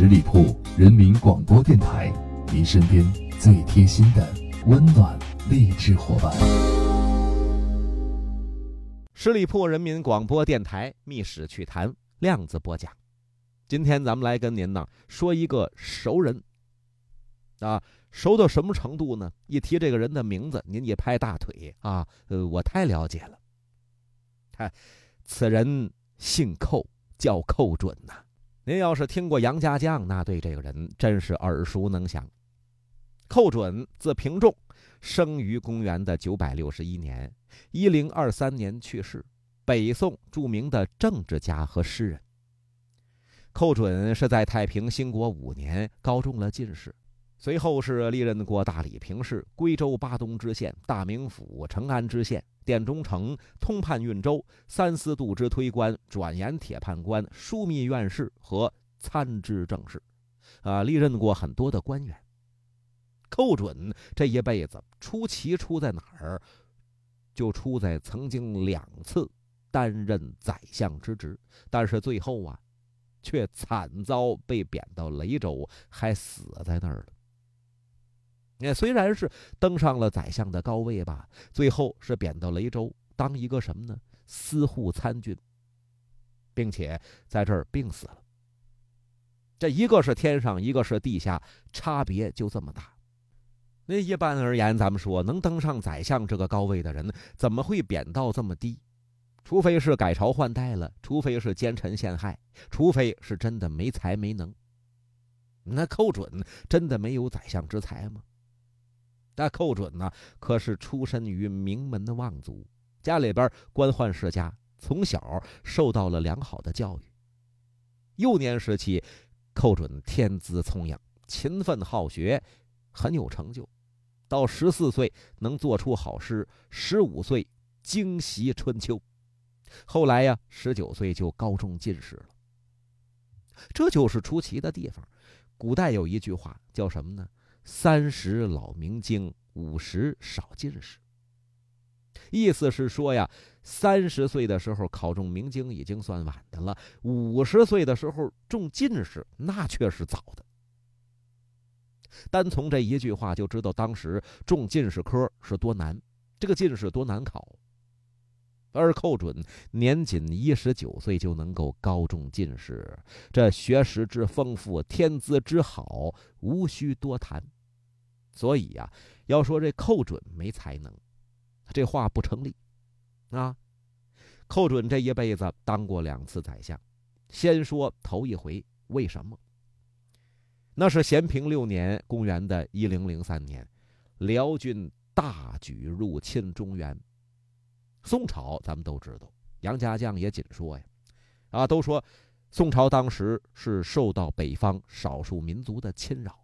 十里铺人民广播电台，您身边最贴心的温暖励志伙伴。十里铺人民广播电台《密史趣谈》量子播讲，今天咱们来跟您呢说一个熟人，啊，熟到什么程度呢？一提这个人的名字，您一拍大腿啊，呃，我太了解了。他，此人姓寇，叫寇准呐。您要是听过杨家将，那对这个人真是耳熟能详。寇准字平仲，生于公元的九百六十一年，一零二三年去世。北宋著名的政治家和诗人。寇准是在太平兴国五年高中了进士，随后是历任过大理平氏、归州巴东知县、大名府成安知县。殿中丞、通判运州、三司度支推官、转盐铁判官、枢密院士和参知政事，啊，历任过很多的官员。寇准这一辈子出奇出在哪儿？就出在曾经两次担任宰相之职，但是最后啊，却惨遭被贬到雷州，还死在那儿了。那虽然是登上了宰相的高位吧，最后是贬到雷州当一个什么呢？司户参军，并且在这儿病死了。这一个是天上，一个是地下，差别就这么大。那一般而言，咱们说能登上宰相这个高位的人，怎么会贬到这么低？除非是改朝换代了，除非是奸臣陷害，除非是真的没才没能。那寇准真的没有宰相之才吗？那寇准呢，可是出身于名门的望族，家里边官宦世家，从小受到了良好的教育。幼年时期，寇准天资聪颖，勤奋好学，很有成就。到十四岁能做出好诗，十五岁精习《春秋》，后来呀，十九岁就高中进士了。这就是出奇的地方。古代有一句话叫什么呢？三十老明经，五十少进士。意思是说呀，三十岁的时候考中明经已经算晚的了，五十岁的时候中进士那却是早的。单从这一句话就知道当时中进士科是多难，这个进士多难考。而寇准年仅一十九岁就能够高中进士，这学识之丰富，天资之好，无需多谈。所以呀，要说这寇准没才能，这话不成立。啊，寇准这一辈子当过两次宰相，先说头一回，为什么？那是咸平六年，公元的一零零三年，辽军大举入侵中原。宋朝咱们都知道，杨家将也仅说呀，啊，都说宋朝当时是受到北方少数民族的侵扰。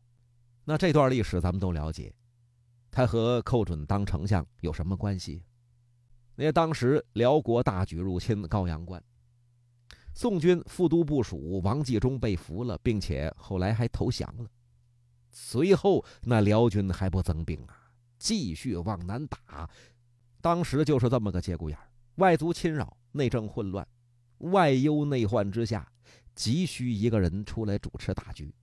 那这段历史咱们都了解，他和寇准当丞相有什么关系？那当时辽国大举入侵高阳关，宋军副都部署王继忠被俘了，并且后来还投降了。随后那辽军还不增兵啊，继续往南打。当时就是这么个节骨眼儿外族侵扰，内政混乱，外忧内患之下，急需一个人出来主持大局。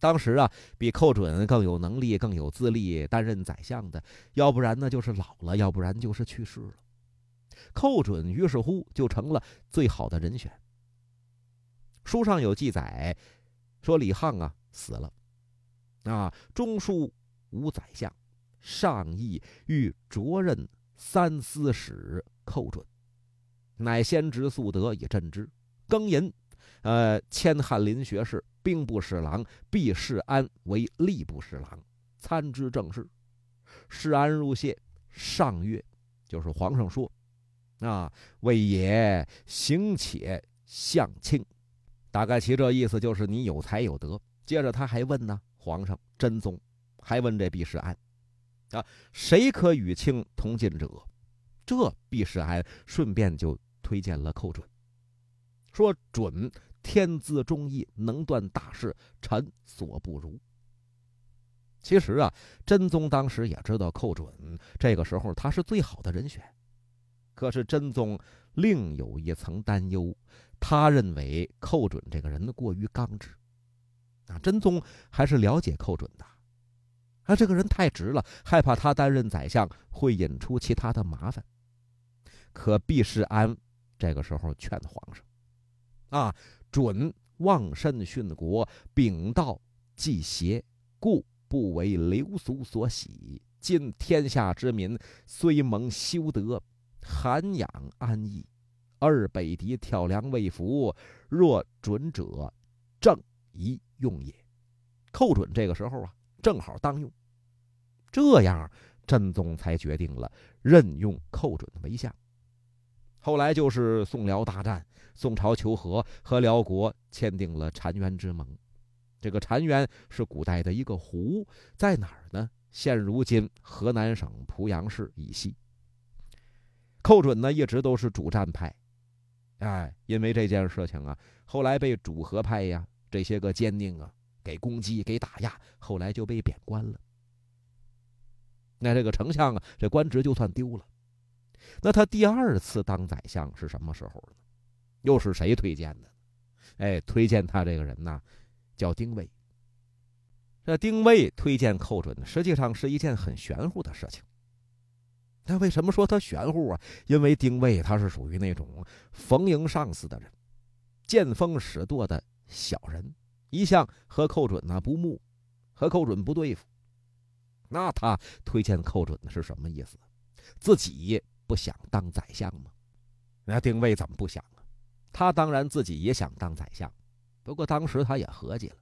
当时啊，比寇准更有能力、更有资历担任宰相的，要不然呢就是老了，要不然就是去世了。寇准于是乎就成了最好的人选。书上有记载，说李沆啊死了，啊中书无宰相。上意欲擢任三司使寇准，乃先职素德以镇之。庚寅，呃，迁翰林学士、兵部侍郎毕世安为吏部侍郎，参知政事。世安入谢，上曰：“就是皇上说，啊，为也行且相庆。”大概其这意思就是你有才有德。接着他还问呢，皇上真宗还问这毕世安。啊，谁可与卿同进者？这毕世安顺便就推荐了寇准，说准天资忠义，能断大事，臣所不如。其实啊，真宗当时也知道寇准这个时候他是最好的人选，可是真宗另有一层担忧，他认为寇准这个人过于刚直，啊，真宗还是了解寇准的。他，这个人太直了，害怕他担任宰相会引出其他的麻烦。可毕世安这个时候劝皇上：“啊，准忘身殉国，秉道济邪，故不为流俗所喜。今天下之民虽蒙修德，涵养安逸，而北狄挑梁未服，若准者，正宜用也。”寇准这个时候啊，正好当用。这样，真宗才决定了任用寇准为相。后来就是宋辽大战，宋朝求和，和辽国签订了澶渊之盟。这个澶渊是古代的一个湖，在哪儿呢？现如今河南省濮阳市以西。寇准呢，一直都是主战派，哎，因为这件事情啊，后来被主和派呀这些个奸佞啊给攻击、给打压，后来就被贬官了。那这个丞相啊，这官职就算丢了。那他第二次当宰相是什么时候呢？又是谁推荐的？哎，推荐他这个人呢，叫丁谓。这丁谓推荐寇准，实际上是一件很玄乎的事情。那为什么说他玄乎啊？因为丁谓他是属于那种逢迎上司的人，见风使舵的小人，一向和寇准呢不睦，和寇准不对付。那他推荐寇准的是什么意思？自己不想当宰相吗？那丁谓怎么不想啊？他当然自己也想当宰相，不过当时他也合计了，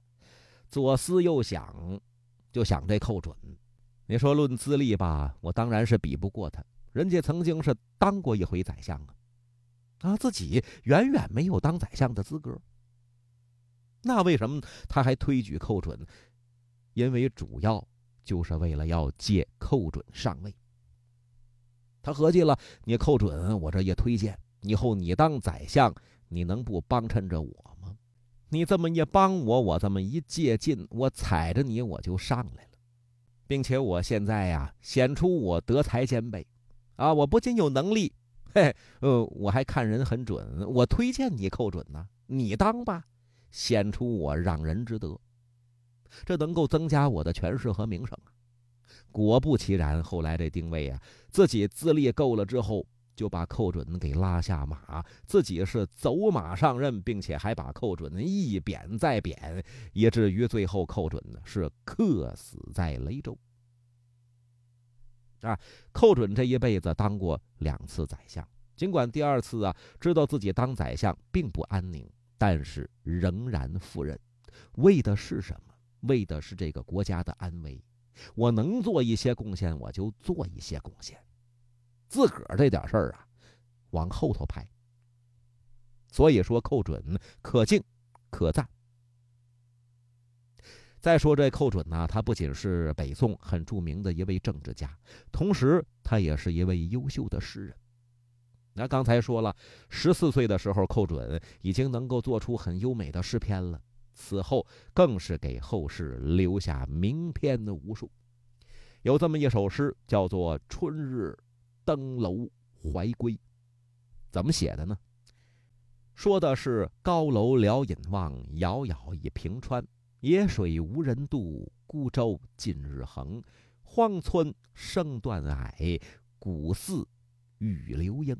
左思右想，就想这寇准。你说论资历吧，我当然是比不过他，人家曾经是当过一回宰相啊，啊，自己远远没有当宰相的资格。那为什么他还推举寇准？因为主要。就是为了要借寇准上位。他合计了，你寇准，我这也推荐，以后你当宰相，你能不帮衬着我吗？你这么一帮我，我这么一借劲，我踩着你我就上来了，并且我现在呀显出我德才兼备，啊，我不仅有能力，嘿，呃，我还看人很准，我推荐你寇准呢，你当吧，显出我让人之德。这能够增加我的权势和名声啊！果不其然，后来这丁谓啊，自己资历够了之后，就把寇准给拉下马，自己是走马上任，并且还把寇准一贬再贬，以至于最后寇准呢是客死在雷州。啊，寇准这一辈子当过两次宰相，尽管第二次啊知道自己当宰相并不安宁，但是仍然赴任，为的是什么？为的是这个国家的安危，我能做一些贡献，我就做一些贡献，自个儿这点事儿啊，往后头排。所以说，寇准可敬可赞。再说这寇准呢，他不仅是北宋很著名的一位政治家，同时他也是一位优秀的诗人。那刚才说了，十四岁的时候，寇准已经能够做出很优美的诗篇了。此后更是给后世留下名篇的无数，有这么一首诗，叫做《春日登楼怀归》，怎么写的呢？说的是高楼辽隐望，遥遥一平川。野水无人渡，孤舟近日横。荒村声断矮，古寺雨流莺。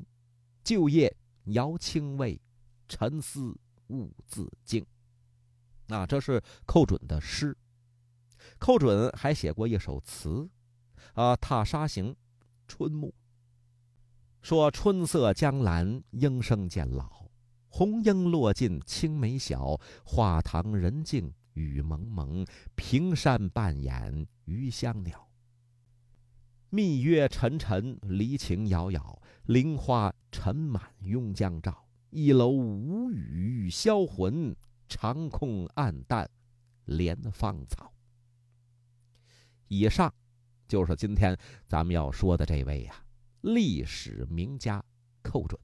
旧夜遥清味，沉思兀自惊。啊，这是寇准的诗。寇准还写过一首词，啊，《踏沙行·春暮》。说春色江蓝，莺声渐老，红缨落尽青梅小，画堂人静雨蒙蒙，平山半掩余香鸟。密月沉沉，离情杳杳，菱花尘满拥江照，一楼无语销魂。长空暗淡，连芳草。以上就是今天咱们要说的这位呀，历史名家寇准。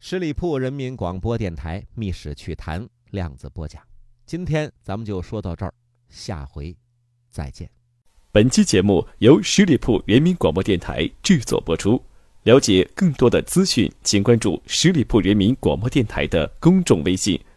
十里铺人民广播电台《密史趣谈》量子播讲，今天咱们就说到这儿，下回再见。本期节目由十里铺人民广播电台制作播出。了解更多的资讯，请关注十里铺人民广播电台的公众微信。